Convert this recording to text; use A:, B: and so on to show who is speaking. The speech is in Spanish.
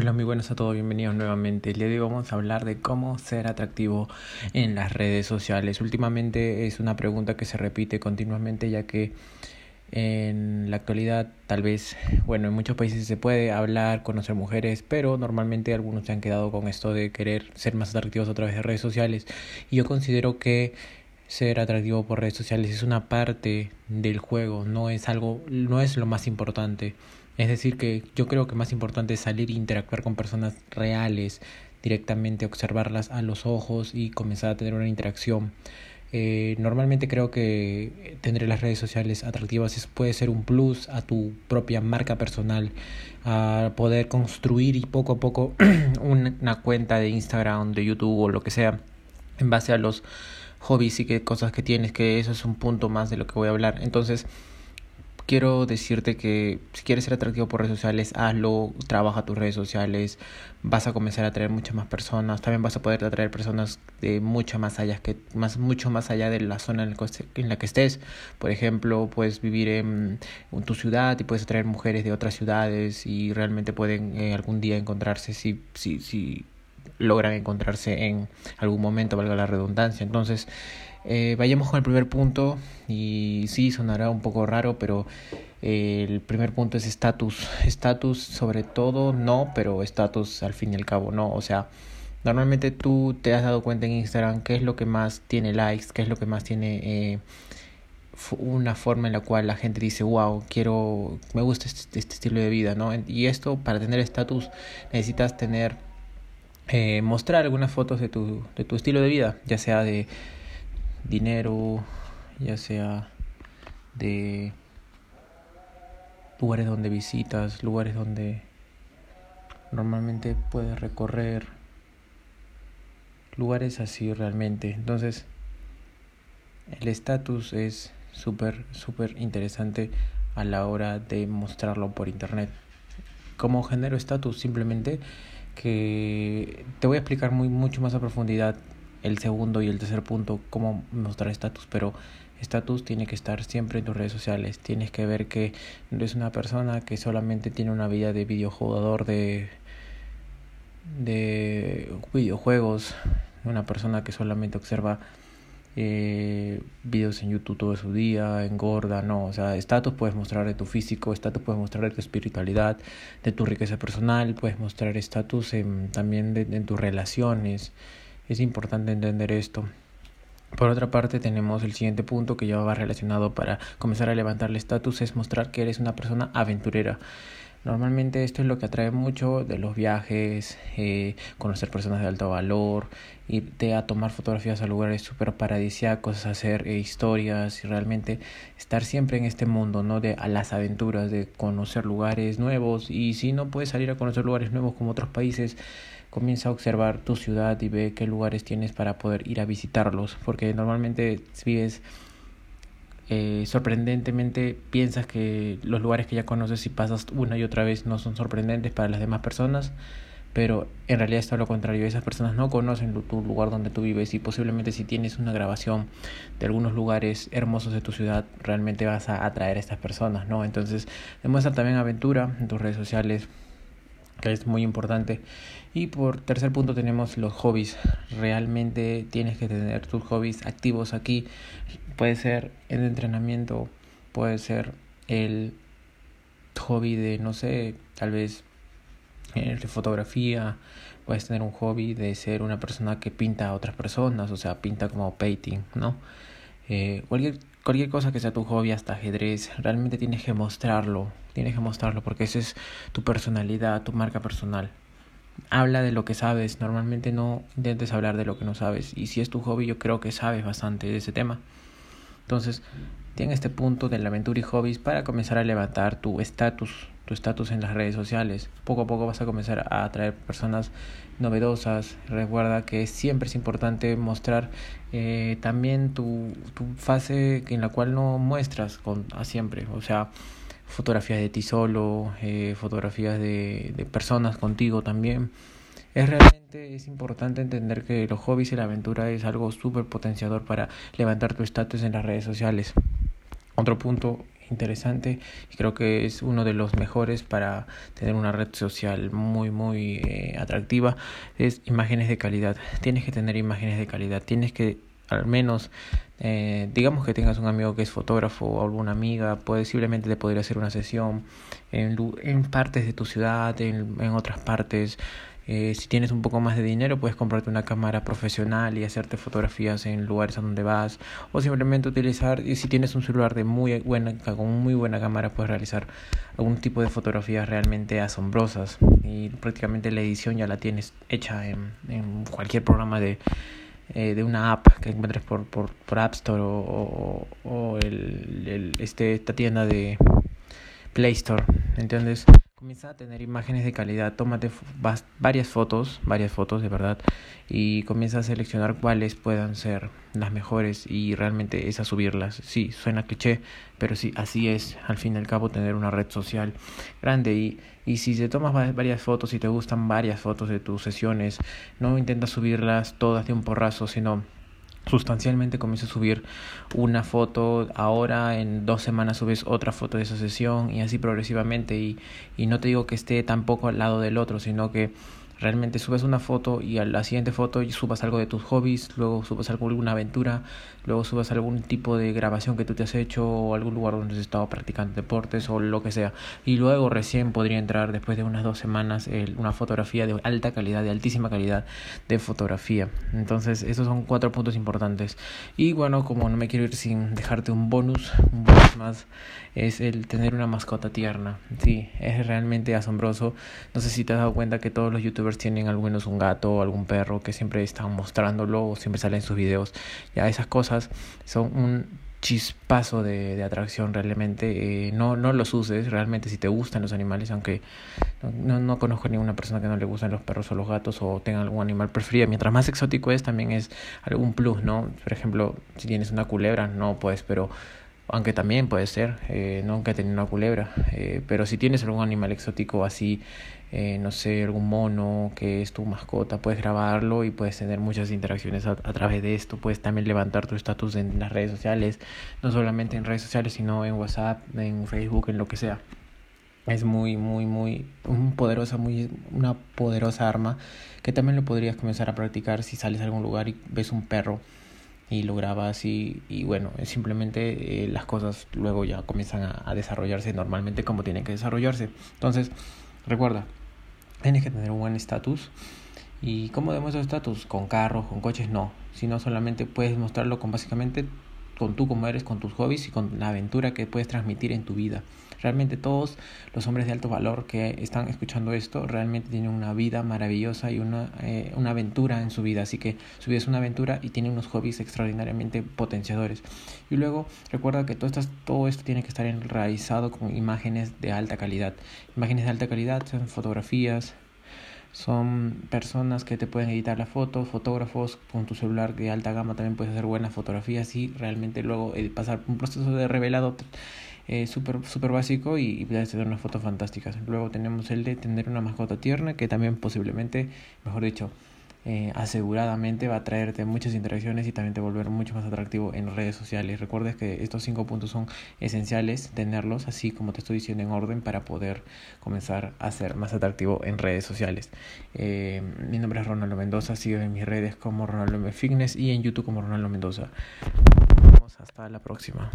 A: Hola, muy buenas a todos, bienvenidos nuevamente. El día hoy vamos a hablar de cómo ser atractivo en las redes sociales. Últimamente es una pregunta que se repite continuamente ya que en la actualidad tal vez, bueno, en muchos países se puede hablar, conocer mujeres, pero normalmente algunos se han quedado con esto de querer ser más atractivos a través de redes sociales. Y yo considero que ser atractivo por redes sociales es una parte del juego, no es algo, no es lo más importante. Es decir, que yo creo que más importante es salir e interactuar con personas reales, directamente observarlas a los ojos y comenzar a tener una interacción. Eh, normalmente creo que tener las redes sociales atractivas puede ser un plus a tu propia marca personal, a poder construir y poco a poco una cuenta de Instagram, de YouTube o lo que sea, en base a los hobbies y qué cosas que tienes, que eso es un punto más de lo que voy a hablar. Entonces, quiero decirte que si quieres ser atractivo por redes sociales, hazlo, trabaja tus redes sociales, vas a comenzar a atraer muchas más personas, también vas a poder atraer personas de mucho más allá que más mucho más allá de la zona en la que estés. Por ejemplo, puedes vivir en, tu ciudad y puedes atraer mujeres de otras ciudades y realmente pueden eh, algún día encontrarse si si si logran encontrarse en algún momento, valga la redundancia. Entonces, eh, vayamos con el primer punto y sí, sonará un poco raro, pero eh, el primer punto es estatus. Estatus sobre todo no, pero estatus al fin y al cabo no. O sea, normalmente tú te has dado cuenta en Instagram qué es lo que más tiene likes, qué es lo que más tiene... Eh, una forma en la cual la gente dice, wow, quiero, me gusta este, este estilo de vida, ¿no? Y esto, para tener estatus, necesitas tener, eh, mostrar algunas fotos de tu, de tu estilo de vida, ya sea de dinero, ya sea de lugares donde visitas, lugares donde normalmente puedes recorrer, lugares así realmente. Entonces, el estatus es súper, súper interesante a la hora de mostrarlo por internet. ¿Cómo genero estatus? Simplemente que te voy a explicar muy, mucho más a profundidad el segundo y el tercer punto, cómo mostrar estatus, pero estatus tiene que estar siempre en tus redes sociales. Tienes que ver que no eres una persona que solamente tiene una vida de videojugador de, de videojuegos, una persona que solamente observa eh, videos en YouTube todo su día, engorda, no, o sea, estatus puedes mostrar de tu físico, estatus puedes mostrar de tu espiritualidad, de tu riqueza personal, puedes mostrar estatus también de, en tus relaciones. Es importante entender esto. Por otra parte, tenemos el siguiente punto que ya va relacionado para comenzar a levantar el estatus, es mostrar que eres una persona aventurera. Normalmente esto es lo que atrae mucho de los viajes, eh, conocer personas de alto valor, irte a tomar fotografías a lugares súper paradisíacos, hacer eh, historias y realmente estar siempre en este mundo, ¿no? De a las aventuras, de conocer lugares nuevos y si no puedes salir a conocer lugares nuevos como otros países, comienza a observar tu ciudad y ve qué lugares tienes para poder ir a visitarlos, porque normalmente vives eh, sorprendentemente piensas que los lugares que ya conoces y pasas una y otra vez no son sorprendentes para las demás personas, pero en realidad es todo lo contrario, esas personas no conocen tu lugar donde tú vives y posiblemente si tienes una grabación de algunos lugares hermosos de tu ciudad, realmente vas a atraer a estas personas, ¿no? Entonces, demuestra también aventura en tus redes sociales, que es muy importante. Y por tercer punto tenemos los hobbies. Realmente tienes que tener tus hobbies activos aquí. Puede ser el entrenamiento, puede ser el hobby de, no sé, tal vez de fotografía, puedes tener un hobby de ser una persona que pinta a otras personas, o sea, pinta como painting, ¿no? Eh, cualquier, cualquier cosa que sea tu hobby, hasta ajedrez, realmente tienes que mostrarlo, tienes que mostrarlo porque esa es tu personalidad, tu marca personal. Habla de lo que sabes, normalmente no intentes hablar de lo que no sabes y si es tu hobby yo creo que sabes bastante de ese tema. Entonces, ten este punto de la aventura y hobbies para comenzar a levantar tu estatus, tu estatus en las redes sociales. Poco a poco vas a comenzar a atraer personas novedosas. Recuerda que siempre es importante mostrar eh, también tu, tu fase en la cual no muestras con, a siempre. O sea, fotografías de ti solo, eh, fotografías de, personas contigo también. Es realmente es importante entender que los hobbies y la aventura es algo súper potenciador para levantar tu estatus en las redes sociales. Otro punto interesante y creo que es uno de los mejores para tener una red social muy muy eh, atractiva es imágenes de calidad tienes que tener imágenes de calidad tienes que al menos eh, digamos que tengas un amigo que es fotógrafo o alguna amiga, posiblemente te podría hacer una sesión en, en partes de tu ciudad, en, en otras partes. Eh, si tienes un poco más de dinero, puedes comprarte una cámara profesional y hacerte fotografías en lugares a donde vas. O simplemente utilizar, y si tienes un celular de muy buena, con muy buena cámara, puedes realizar algún tipo de fotografías realmente asombrosas. Y prácticamente la edición ya la tienes hecha en, cualquier programa de, eh, de una app que encuentres por, por, por App Store o, o, el, el, este, esta tienda de Play Store. ¿Entiendes? Comienza a tener imágenes de calidad, tómate varias fotos, varias fotos de verdad, y comienza a seleccionar cuáles puedan ser las mejores y realmente es a subirlas. Sí, suena cliché, pero sí, así es al fin y al cabo tener una red social grande y, y si te tomas varias fotos y te gustan varias fotos de tus sesiones, no intentas subirlas todas de un porrazo, sino sustancialmente comienza a subir una foto, ahora en dos semanas subes otra foto de esa sesión y así progresivamente. Y, y no te digo que esté tampoco al lado del otro, sino que realmente subes una foto y a la siguiente foto subas algo de tus hobbies, luego subas alguna aventura, luego subas algún tipo de grabación que tú te has hecho o algún lugar donde has estado practicando deportes o lo que sea. Y luego recién podría entrar después de unas dos semanas una fotografía de alta calidad, de altísima calidad de fotografía. Entonces, esos son cuatro puntos importantes. Y bueno, como no me quiero ir sin dejarte un bonus, un bonus más, es el tener una mascota tierna. Sí, es realmente asombroso. No sé si te has dado cuenta que todos los youtubers tienen al menos un gato o algún perro que siempre están mostrándolo o siempre salen en sus videos. Ya esas cosas son un chispazo de, de atracción realmente. Eh, no, no los uses realmente si te gustan los animales, aunque no, no conozco a ninguna persona que no le gusten los perros o los gatos o tenga algún animal preferido. Mientras más exótico es, también es algún plus, ¿no? Por ejemplo, si tienes una culebra, no puedes, pero aunque también puede ser, eh, nunca he tenido una culebra, eh, pero si tienes algún animal exótico así, eh, no sé, algún mono que es tu mascota, puedes grabarlo y puedes tener muchas interacciones a, a través de esto, puedes también levantar tu estatus en las redes sociales, no solamente en redes sociales, sino en WhatsApp, en Facebook, en lo que sea. Es muy, muy, muy, un poderosa, muy, una poderosa arma que también lo podrías comenzar a practicar si sales a algún lugar y ves un perro y lo grabas y, y bueno, simplemente eh, las cosas luego ya comienzan a, desarrollarse normalmente como tienen que desarrollarse. Entonces, recuerda, tienes que tener un buen estatus. ¿Y cómo demuestras estatus? Con carros, con coches, no. Sino solamente puedes mostrarlo con básicamente con tú como eres, con tus hobbies y con la aventura que puedes transmitir en tu vida. Realmente todos los hombres de alto valor que están escuchando esto realmente tienen una vida maravillosa y una, eh, una aventura en su vida. Así que su vida es una aventura y tienen unos hobbies extraordinariamente potenciadores. Y luego recuerda que todo, todo esto tiene que estar enraizado con imágenes de alta calidad. Imágenes de alta calidad son fotografías, son personas que te pueden editar la foto, fotógrafos con tu celular de alta gama también puedes hacer buenas fotografías y realmente luego eh, pasar un proceso de revelado eh, súper super básico y, y puedes tener unas fotos fantásticas. Luego tenemos el de tener una mascota tierna que también posiblemente, mejor dicho, eh, aseguradamente va a traerte muchas interacciones y también te volver mucho más atractivo en redes sociales. Recuerdes que estos cinco puntos son esenciales tenerlos así como te estoy diciendo en orden para poder comenzar a ser más atractivo en redes sociales. Eh, mi nombre es Ronaldo Mendoza, sigo en mis redes como Ronaldo Fitness y en YouTube como Ronaldo Mendoza. Hasta la próxima.